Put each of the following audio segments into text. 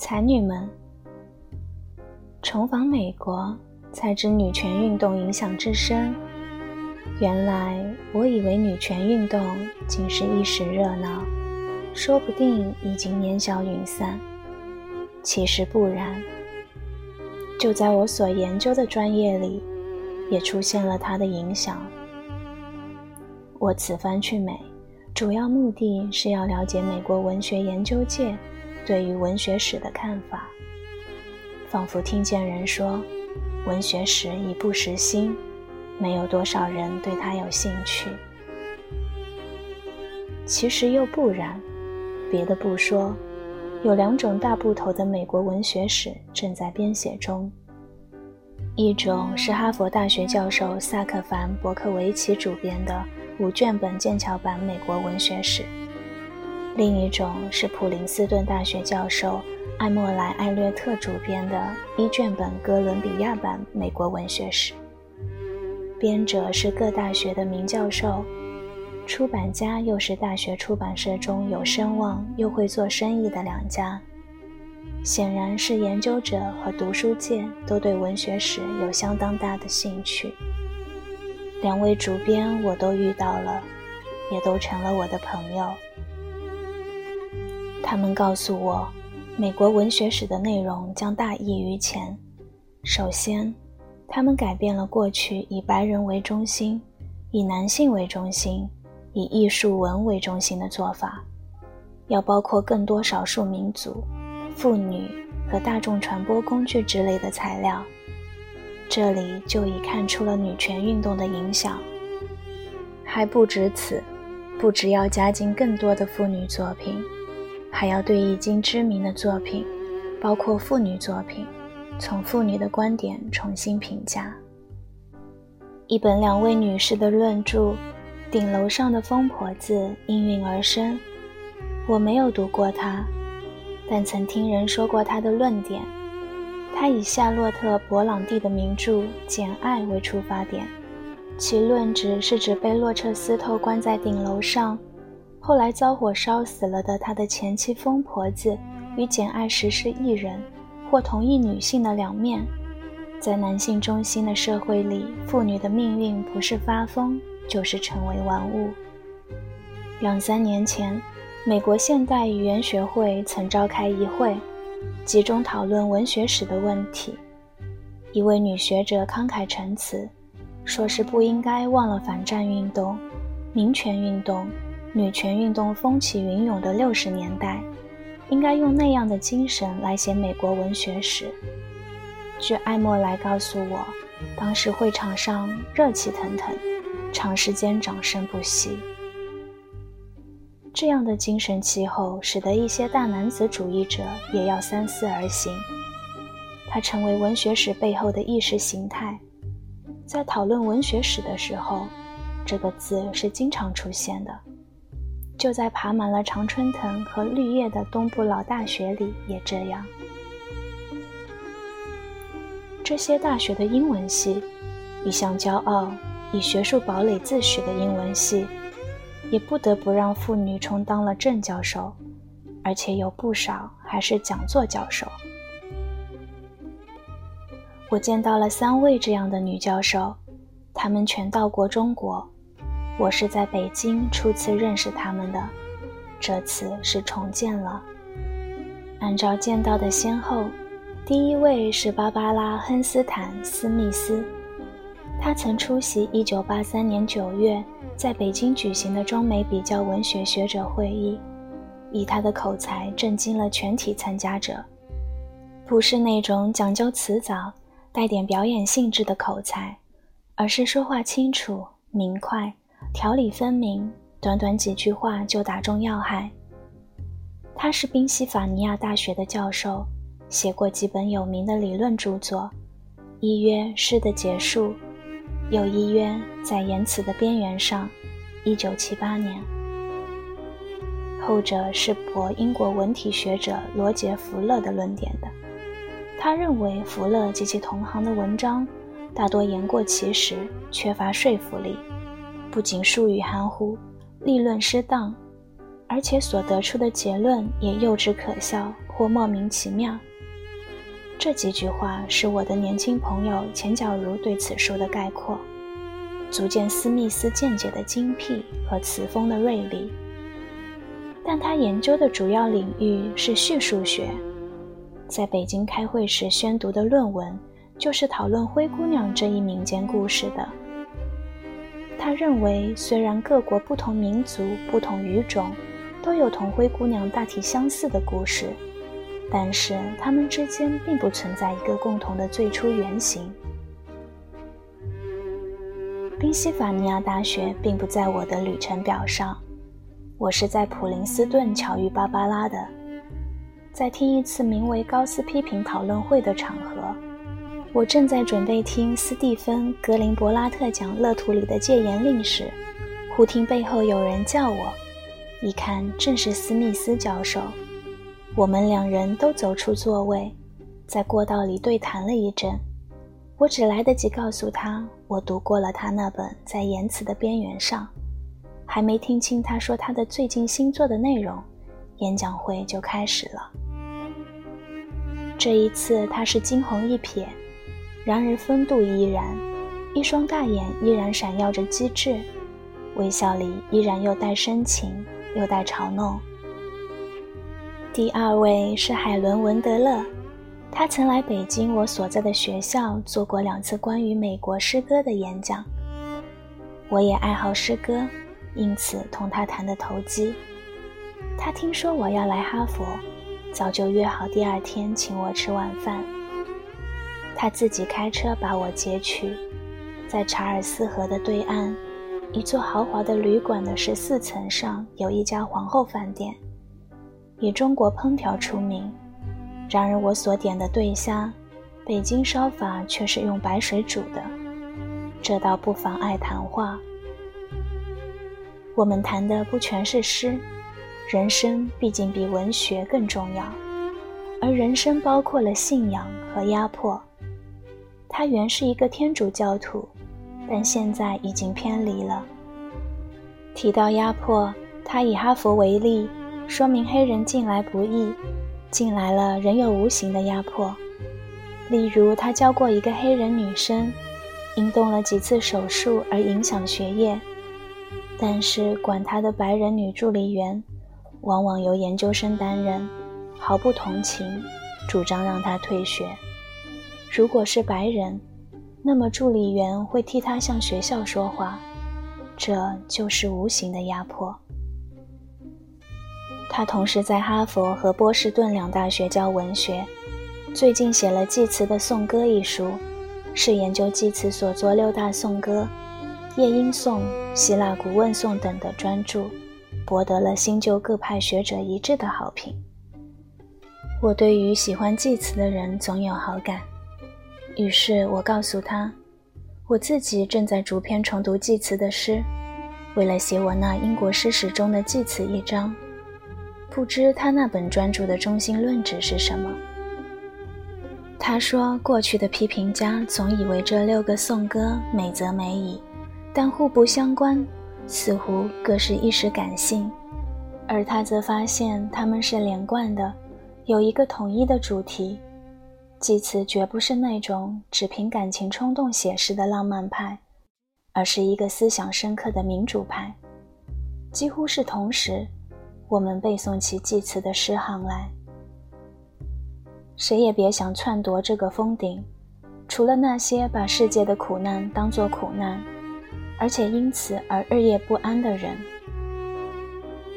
才女们，重访美国，才知女权运动影响之深。原来我以为女权运动仅是一时热闹，说不定已经烟消云散。其实不然，就在我所研究的专业里，也出现了它的影响。我此番去美，主要目的是要了解美国文学研究界对于文学史的看法。仿佛听见人说，文学史已不时兴。没有多少人对他有兴趣。其实又不然，别的不说，有两种大部头的美国文学史正在编写中。一种是哈佛大学教授萨克凡·伯克维奇主编的五卷本剑桥版美国文学史，另一种是普林斯顿大学教授艾默莱·艾略特主编的一卷本哥伦比亚版美国文学史。编者是各大学的名教授，出版家又是大学出版社中有声望又会做生意的两家，显然是研究者和读书界都对文学史有相当大的兴趣。两位主编我都遇到了，也都成了我的朋友。他们告诉我，美国文学史的内容将大异于前。首先，他们改变了过去以白人为中心、以男性为中心、以艺术文为中心的做法，要包括更多少数民族、妇女和大众传播工具之类的材料。这里就已看出了女权运动的影响。还不止此，不只要加进更多的妇女作品，还要对已经知名的作品，包括妇女作品。从妇女的观点重新评价一本两位女士的论著《顶楼上的疯婆子》应运而生。我没有读过它，但曾听人说过它的论点。她以夏洛特·勃朗蒂的名著《简爱》为出发点，其论旨是指被洛彻斯特关在顶楼上，后来遭火烧死了的他的前妻疯婆子与简爱实施一人。或同一女性的两面，在男性中心的社会里，妇女的命运不是发疯，就是成为玩物。两三年前，美国现代语言学会曾召开一会，集中讨论文学史的问题。一位女学者慷慨陈词，说是不应该忘了反战运动、民权运动、女权运动风起云涌的六十年代。应该用那样的精神来写美国文学史。据艾默莱告诉我，当时会场上热气腾腾，长时间掌声不息。这样的精神气候，使得一些大男子主义者也要三思而行。它成为文学史背后的意识形态。在讨论文学史的时候，这个字是经常出现的。就在爬满了常春藤和绿叶的东部老大学里，也这样。这些大学的英文系，一向骄傲、以学术堡垒自诩的英文系，也不得不让妇女充当了正教授，而且有不少还是讲座教授。我见到了三位这样的女教授，她们全到过中国。我是在北京初次认识他们的，这次是重见了。按照见到的先后，第一位是芭芭拉·亨斯坦·斯密斯，他曾出席1983年9月在北京举行的中美比较文学学者会议，以他的口才震惊了全体参加者，不是那种讲究辞藻、带点表演性质的口才，而是说话清楚明快。条理分明，短短几句话就打中要害。他是宾夕法尼亚大学的教授，写过几本有名的理论著作，一曰《诗的结束》，又一曰《在言辞的边缘上》。一九七八年，后者是驳英国文体学者罗杰·福勒的论点的。他认为福勒及其同行的文章大多言过其实，缺乏说服力。不仅术语含糊，立论失当，而且所得出的结论也幼稚可笑或莫名其妙。这几句话是我的年轻朋友钱角如对此书的概括，足见斯密斯见解的精辟和词风的锐利。但他研究的主要领域是叙述学，在北京开会时宣读的论文就是讨论灰姑娘这一民间故事的。他认为，虽然各国不同民族、不同语种都有同灰姑娘大体相似的故事，但是他们之间并不存在一个共同的最初原型。宾夕法尼亚大学并不在我的旅程表上，我是在普林斯顿巧遇芭芭拉的，在听一次名为“高斯批评讨论会”的场合。我正在准备听斯蒂芬·格林伯拉特讲《乐图》里的戒严令时，忽听背后有人叫我，一看正是斯密斯教授。我们两人都走出座位，在过道里对谈了一阵。我只来得及告诉他，我读过了他那本《在言辞的边缘上》，还没听清他说他的最近新作的内容，演讲会就开始了。这一次他是惊鸿一瞥。然而风度依然，一双大眼依然闪耀着机智，微笑里依然又带深情又带嘲弄。第二位是海伦·文德勒，他曾来北京我所在的学校做过两次关于美国诗歌的演讲。我也爱好诗歌，因此同他谈得投机。他听说我要来哈佛，早就约好第二天请我吃晚饭。他自己开车把我接去，在查尔斯河的对岸，一座豪华的旅馆的十四层上有一家皇后饭店，以中国烹调出名。然而我所点的对虾，北京烧法却是用白水煮的，这倒不妨碍谈话。我们谈的不全是诗，人生毕竟比文学更重要，而人生包括了信仰和压迫。他原是一个天主教徒，但现在已经偏离了。提到压迫，他以哈佛为例，说明黑人进来不易，进来了仍有无形的压迫。例如，他教过一个黑人女生，因动了几次手术而影响学业，但是管他的白人女助理员，往往由研究生担任，毫不同情，主张让他退学。如果是白人，那么助理员会替他向学校说话，这就是无形的压迫。他同时在哈佛和波士顿两大学教文学，最近写了《祭词的颂歌》一书，是研究祭词所作六大颂歌——夜莺颂、希腊古问颂等的专著，博得了新旧各派学者一致的好评。我对于喜欢祭词的人总有好感。于是我告诉他，我自己正在逐篇重读祭词的诗，为了写我那英国诗史中的祭词一章。不知他那本专著的中心论旨是什么？他说，过去的批评家总以为这六个颂歌美则美矣，但互不相关，似乎各是一时感性，而他则发现他们是连贯的，有一个统一的主题。祭词绝不是那种只凭感情冲动写诗的浪漫派，而是一个思想深刻的民主派。几乎是同时，我们背诵起祭词的诗行来。谁也别想篡夺这个封顶，除了那些把世界的苦难当作苦难，而且因此而日夜不安的人。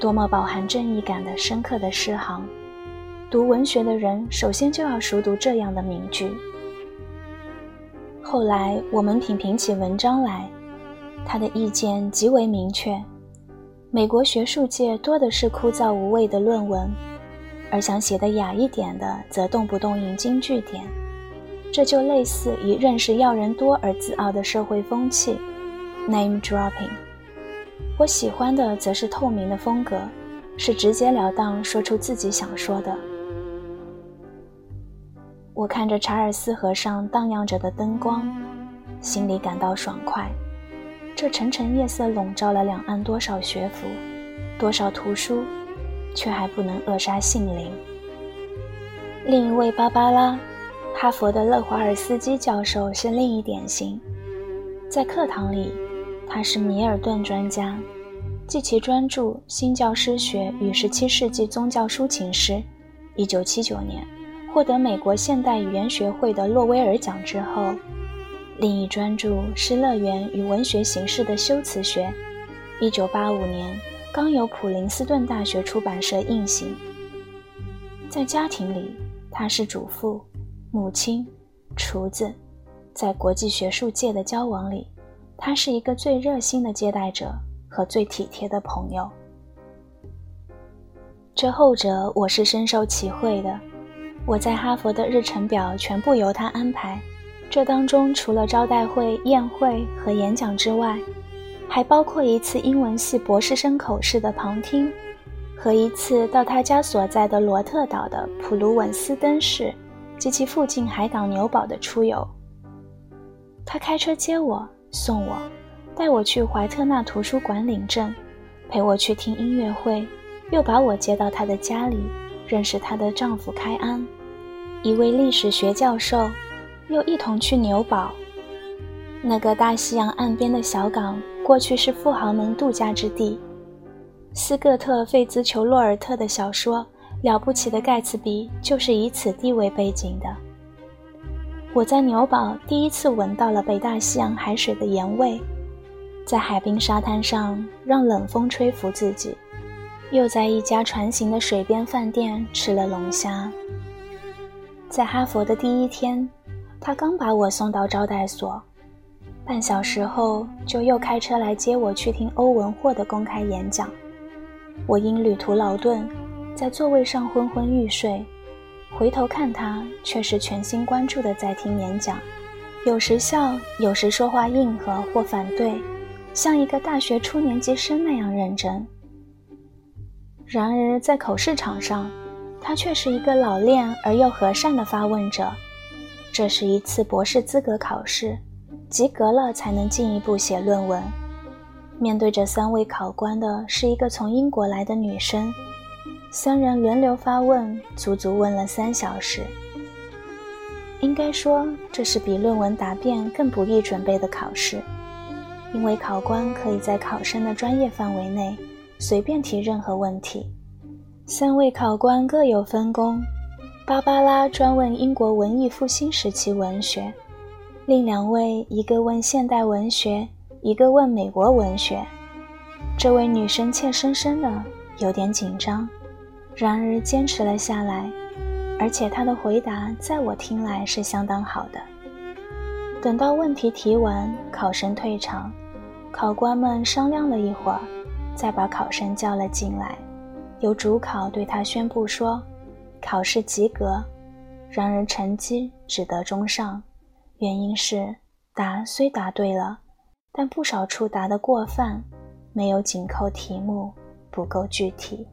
多么饱含正义感的深刻的诗行！读文学的人首先就要熟读这样的名句。后来我们品评起文章来，他的意见极为明确。美国学术界多的是枯燥无味的论文，而想写得雅一点的，则动不动引经据典。这就类似以认识要人多而自傲的社会风气，name dropping。我喜欢的则是透明的风格，是直截了当说出自己想说的。我看着查尔斯河上荡漾着的灯光，心里感到爽快。这沉沉夜色笼罩了两岸多少学府，多少图书，却还不能扼杀性灵。另一位芭芭拉，哈佛的勒华尔斯基教授是另一典型。在课堂里，他是米尔顿专家，继其专著《新教师学与17世纪宗教抒情诗》（1979 年）获得美国现代语言学会的洛威尔奖之后，另一专著《是乐园与文学形式的修辞学》（1985 年）刚由普林斯顿大学出版社印行。在家庭里，她是主妇、母亲、厨子，在国际学术界的交往里，她是一个最热心的接待者和最体贴的朋友。这后者我是深受其惠的。我在哈佛的日程表全部由他安排，这当中除了招待会、宴会和演讲之外，还包括一次英文系博士生口试的旁听。和一次到他家所在的罗特岛的普鲁文斯登市及其附近海港纽堡的出游。他开车接我、送我，带我去怀特纳图书馆领证，陪我去听音乐会，又把我接到他的家里，认识她的丈夫开安，一位历史学教授，又一同去纽堡。那个大西洋岸边的小港，过去是富豪们度假之地。斯各特·费兹裘洛尔特的小说《了不起的盖茨比》就是以此地为背景的。我在纽堡第一次闻到了北大西洋海水的盐味，在海滨沙滩上让冷风吹拂自己，又在一家船行的水边饭店吃了龙虾。在哈佛的第一天，他刚把我送到招待所，半小时后就又开车来接我去听欧文霍的公开演讲。我因旅途劳顿，在座位上昏昏欲睡，回头看他，却是全心关注的在听演讲，有时笑，有时说话应和或反对，像一个大学初年级生那样认真。然而在口试场上，他却是一个老练而又和善的发问者。这是一次博士资格考试，及格了才能进一步写论文。面对着三位考官的是一个从英国来的女生，三人轮流发问，足足问了三小时。应该说，这是比论文答辩更不易准备的考试，因为考官可以在考生的专业范围内随便提任何问题。三位考官各有分工，芭芭拉专问英国文艺复兴时期文学，另两位一个问现代文学。一个问美国文学，这位女生怯生生的，有点紧张，然而坚持了下来，而且她的回答在我听来是相当好的。等到问题提完，考生退场，考官们商量了一会儿，再把考生叫了进来，由主考对他宣布说：“考试及格，然而成绩只得中上，原因是答虽答对了。”但不少处答得过泛，没有紧扣题目，不够具体。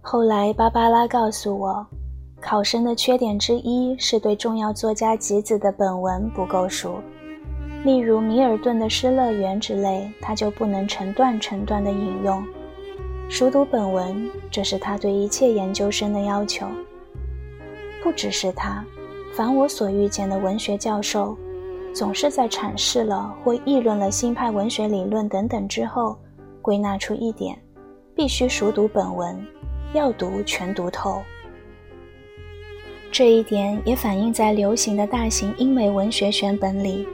后来，芭芭拉告诉我，考生的缺点之一是对重要作家集子的本文不够熟，例如米尔顿的《失乐园》之类，他就不能成段成段地引用。熟读本文，这是他对一切研究生的要求。不只是他，凡我所遇见的文学教授。总是在阐释了或议论了新派文学理论等等之后，归纳出一点：必须熟读本文，要读全读透。这一点也反映在流行的大型英美文学选本里。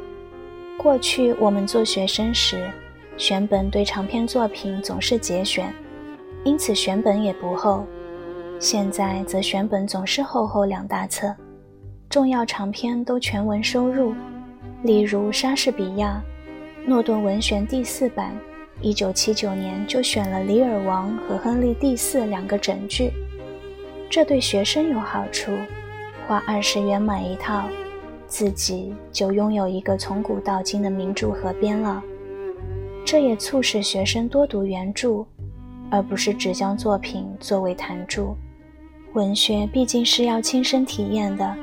过去我们做学生时，选本对长篇作品总是节选，因此选本也不厚。现在则选本总是厚厚两大册，重要长篇都全文收入。例如莎士比亚，《诺顿文选》第四版，一九七九年就选了《李尔王》和《亨利第四》两个整句。这对学生有好处，花二十元买一套，自己就拥有一个从古到今的名著合编了。这也促使学生多读原著，而不是只将作品作为谈著。文学毕竟是要亲身体验的，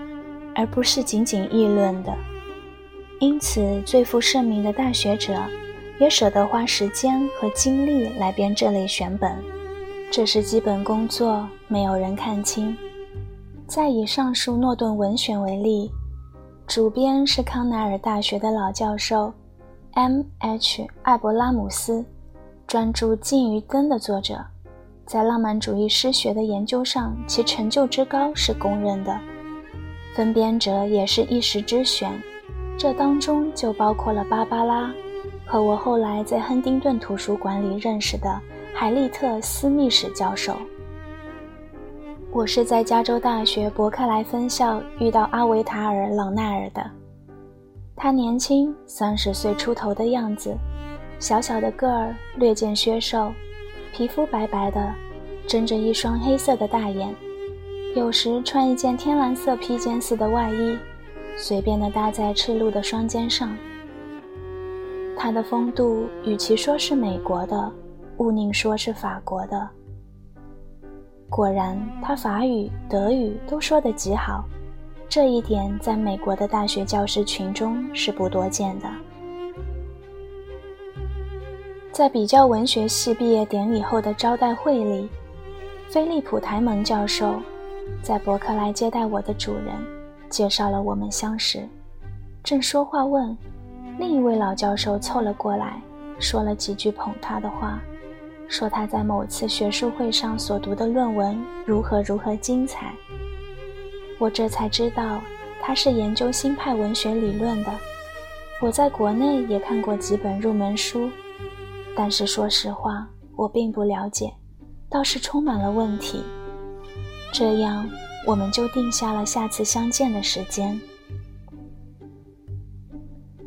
而不是仅仅议论的。因此，最负盛名的大学者也舍得花时间和精力来编这类选本，这是基本工作，没有人看清。再以上述诺顿文选为例，主编是康奈尔大学的老教授 M.H. 艾伯拉姆斯，专注《近于灯》的作者，在浪漫主义诗学的研究上，其成就之高是公认的。分编者也是一时之选，这当中就包括了芭芭拉和我后来在亨丁顿图书馆里认识的海利特·斯密史教授。我是在加州大学伯克莱分校遇到阿维塔尔·朗奈尔的。他年轻，三十岁出头的样子，小小的个儿，略见削瘦，皮肤白白的，睁着一双黑色的大眼，有时穿一件天蓝色披肩似的外衣，随便地搭在赤露的双肩上。他的风度，与其说是美国的，勿宁说是法国的。果然，他法语、德语都说得极好，这一点在美国的大学教师群中是不多见的。在比较文学系毕业典礼后的招待会里，菲利普·台蒙教授在伯克莱接待我的主人，介绍了我们相识。正说话问，另一位老教授凑了过来，说了几句捧他的话。说他在某次学术会上所读的论文如何如何精彩，我这才知道他是研究新派文学理论的。我在国内也看过几本入门书，但是说实话，我并不了解，倒是充满了问题。这样，我们就定下了下次相见的时间，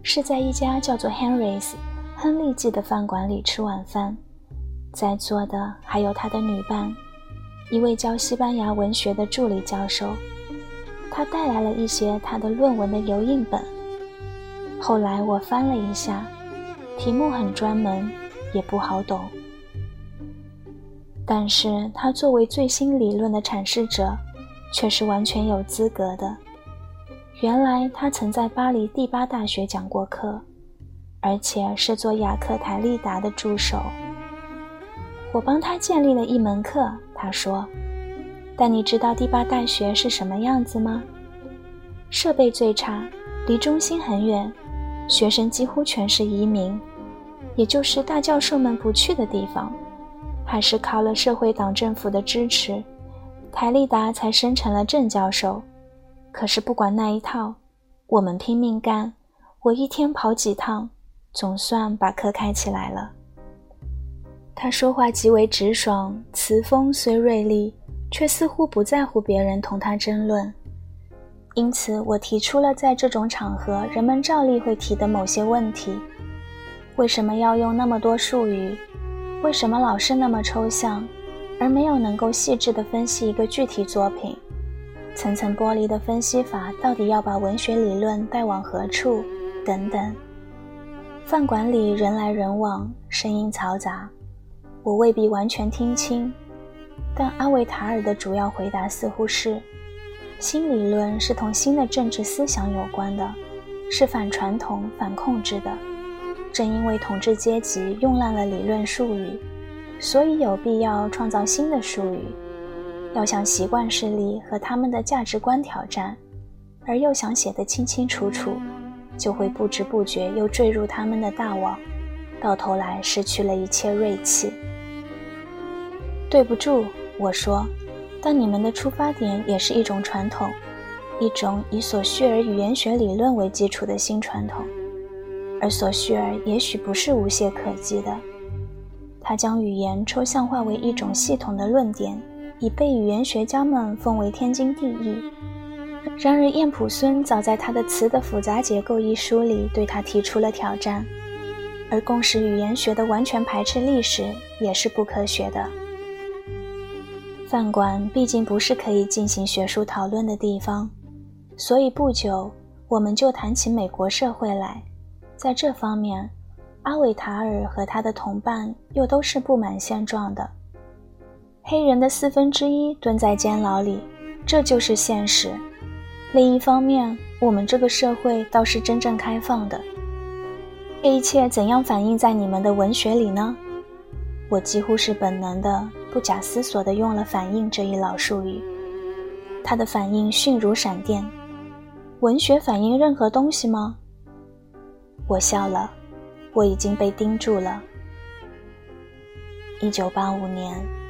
是在一家叫做 Henry's 亨利记的饭馆里吃晚饭。在座的还有他的女伴，一位教西班牙文学的助理教授。他带来了一些他的论文的油印本。后来我翻了一下，题目很专门，也不好懂。但是他作为最新理论的阐释者，却是完全有资格的。原来他曾在巴黎第八大学讲过课，而且是做雅克台利达的助手。我帮他建立了一门课，他说：“但你知道第八大学是什么样子吗？设备最差，离中心很远，学生几乎全是移民，也就是大教授们不去的地方。还是靠了社会党政府的支持，台利达才升成了正教授。可是不管那一套，我们拼命干，我一天跑几趟，总算把课开起来了。”他说话极为直爽，词风虽锐利，却似乎不在乎别人同他争论。因此，我提出了在这种场合人们照例会提的某些问题：为什么要用那么多术语？为什么老是那么抽象，而没有能够细致地分析一个具体作品？层层剥离的分析法到底要把文学理论带往何处？等等。饭馆里人来人往，声音嘈杂。我未必完全听清，但阿维塔尔的主要回答似乎是：新理论是同新的政治思想有关的，是反传统、反控制的。正因为统治阶级用烂了理论术语，所以有必要创造新的术语。要向习惯势力和他们的价值观挑战，而又想写得清清楚楚，就会不知不觉又坠入他们的大网，到头来失去了一切锐气。对不住，我说，但你们的出发点也是一种传统，一种以索绪尔语言学理论为基础的新传统，而索绪尔也许不是无懈可击的，他将语言抽象化为一种系统的论点，已被语言学家们奉为天经地义。然而，晏普孙早在他的《词的复杂结构》一书里对他提出了挑战，而共识语言学的完全排斥历史也是不科学的。饭馆毕竟不是可以进行学术讨论的地方，所以不久我们就谈起美国社会来。在这方面，阿韦塔尔和他的同伴又都是不满现状的。黑人的四分之一蹲在监牢里，这就是现实。另一方面，我们这个社会倒是真正开放的。这一切怎样反映在你们的文学里呢？我几乎是本能的不假思索地用了“反应”这一老术语。他的反应迅如闪电。文学反映任何东西吗？我笑了，我已经被盯住了。一九八五年。